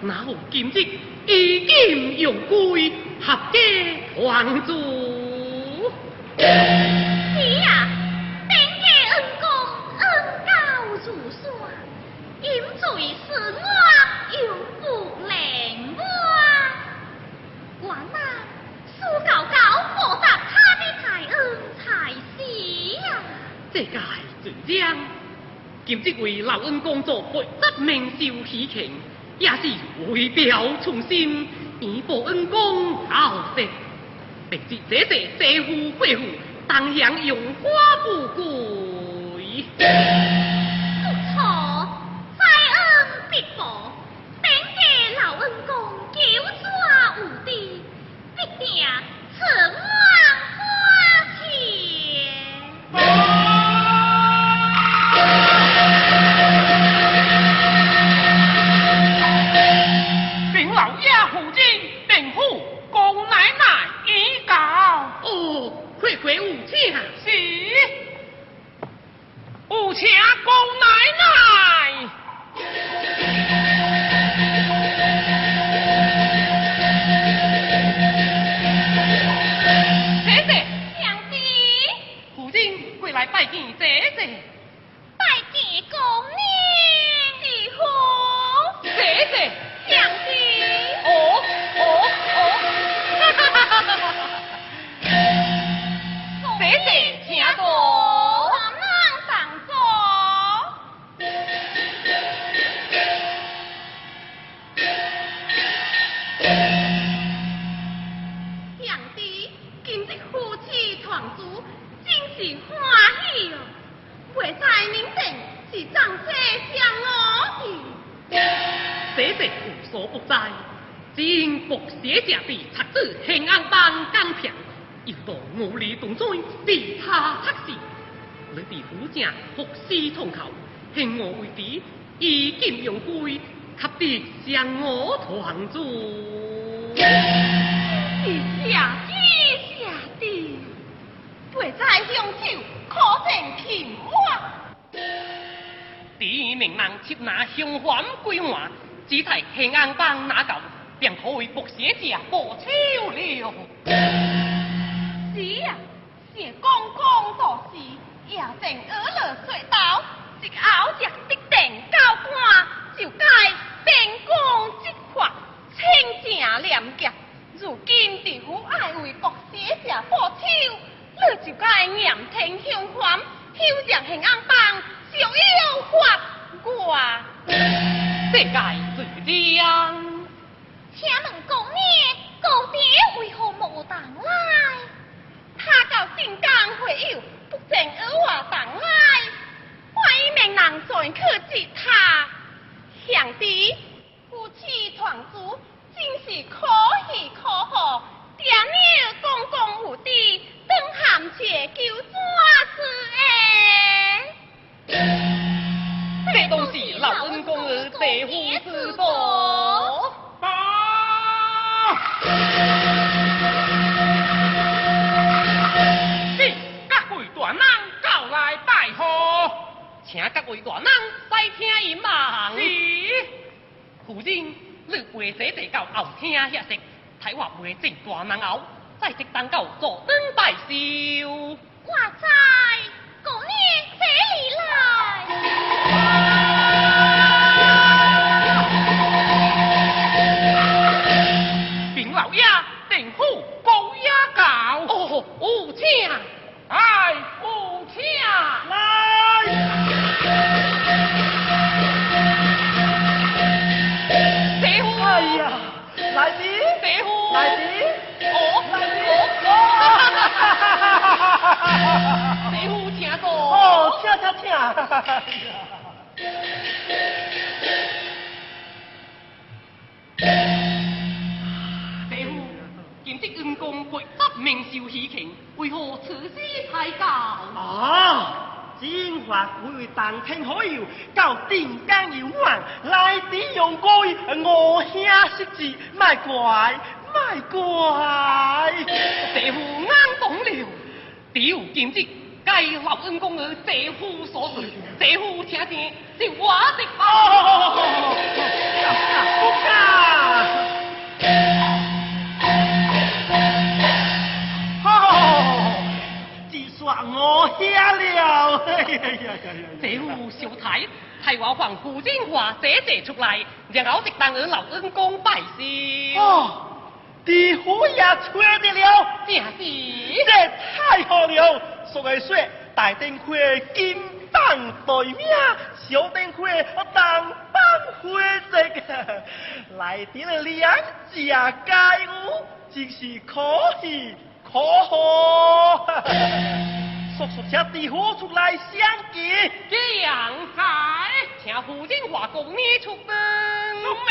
受了抚养，那好今日衣锦荣归，合家团聚。是呀，本家恩公恩高如山，饮醉是我又不灵我。我那苏他的大恩才是呀。这今日为老恩公做回执名寿喜庆，也是为表忠心，以报恩公后世。并且这这这户贵户，当享荣华富贵。福施通口，幸我为敌，以金用归，给的向我团聚。是下之下的，未在乡酒，可见情话。第名人接拿香环归还，只待兴安帮拿到，便可为博写者报仇了。是呀，是公公做事，也正鹅乐隧道，一后只必定高官，就该秉公执法，清正廉洁。如今地府爱为国写下报仇，你就该严惩相还，休让兴安帮就有法我。世界最将。请问公爷，高爹为何无当来？他到镇江会友，不正而话请各位大人再听一望。是，夫人，你话这地到后厅遐食，睇话陪正大人后，再即等到坐等拜寿。我在，姑娘这里来。禀老爷，定府高爷到。哦，有请。太教？啊，金华为当天可有到定江游玩，来的用过我兄识字，卖怪卖怪。姐夫啱懂了，屌今日该老恩公儿姐夫所说，姐夫请听是我的哦，秀才，我下了这屋小太太我仿古精华姐姐出来然后就当我老恩公拜师。哦地府也出得了。这太好了所谓说大灯会金榜对名小灯会我当班会这个。来点了两只街舞真是可喜可贺。叔叔请地府出来相见。这样在，请胡金华公你出灯。农民，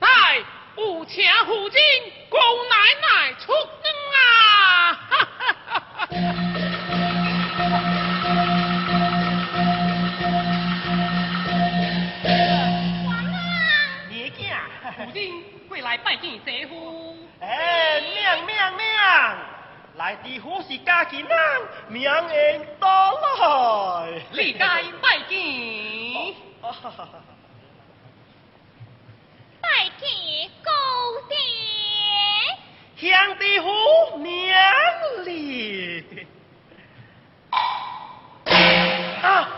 来，有请胡金公奶奶出灯啊！哈哈哈哈爷囝，胡金过来拜见姐夫。哎，大地府是家己人，名言多来。理解拜见。拜见高爹。向地府娘哩。啊！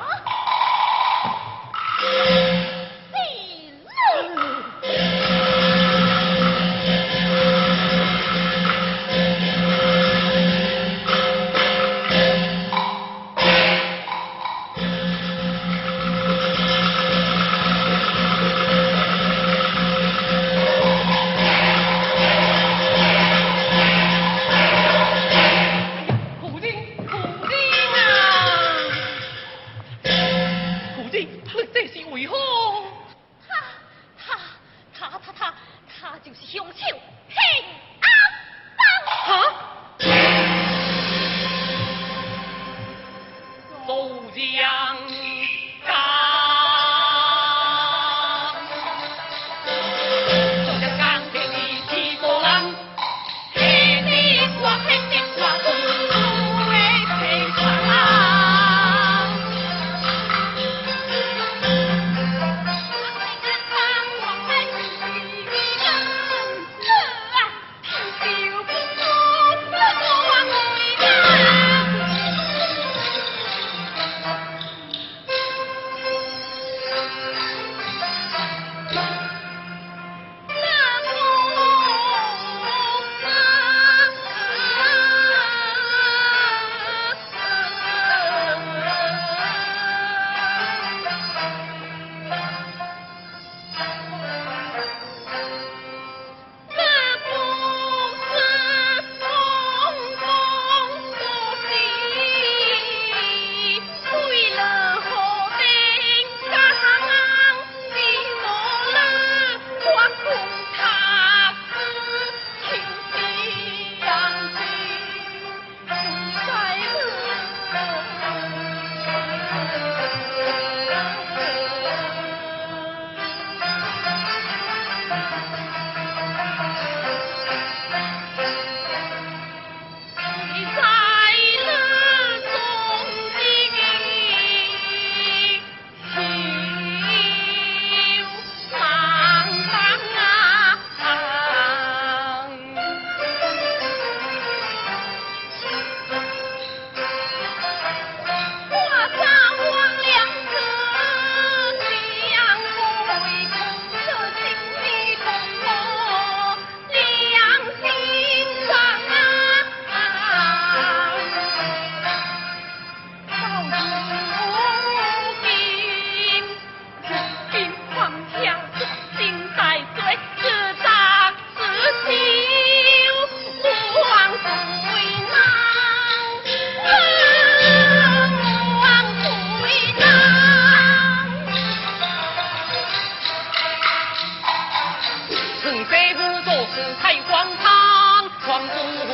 皇姑姑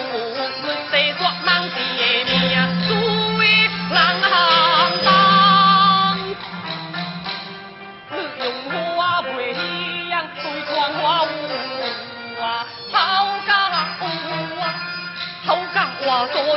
论世俗难定名虽南行当你用我每一样手段无啊好讲啊啊好讲话做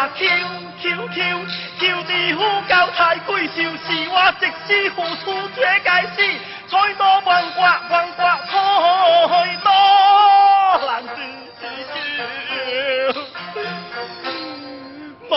我求求求求地呼叫太贵笑，是我一世付出最该死，菜刀万国万国太多难自修，无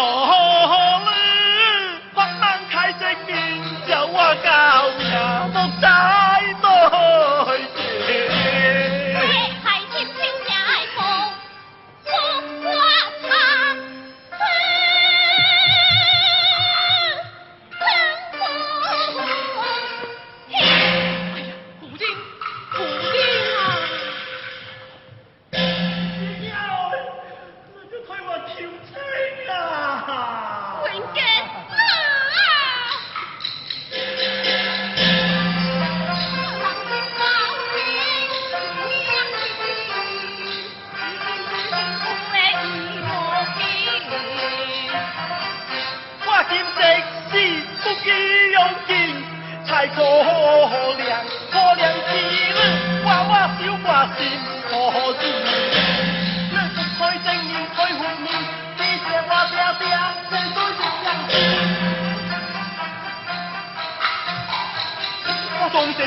讲一声，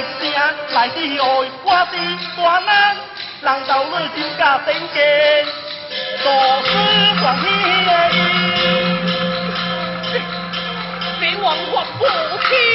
来 dịch sẽ 难道你 đi hội qua tình 亲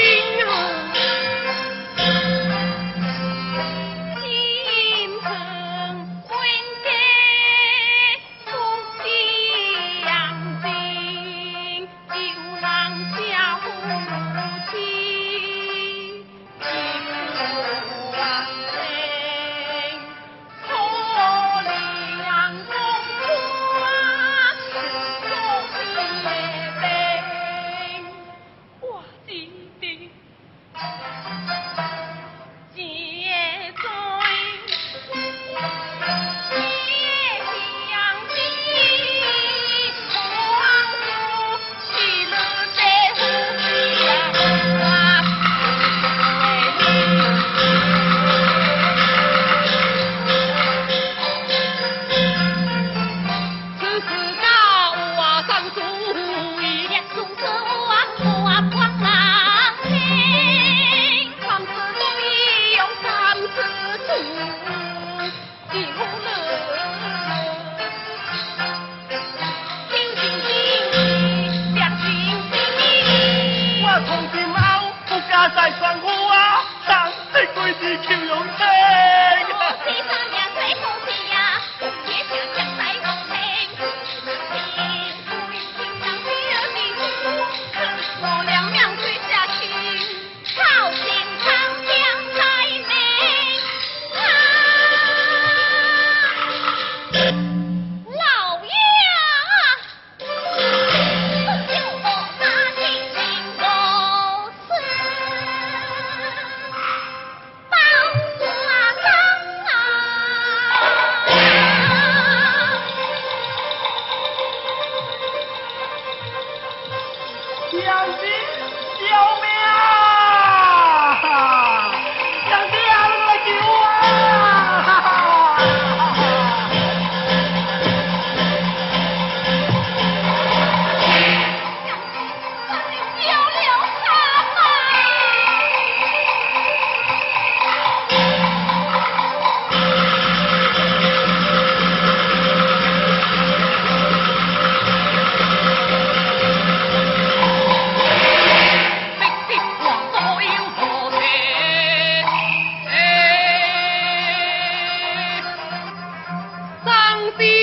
be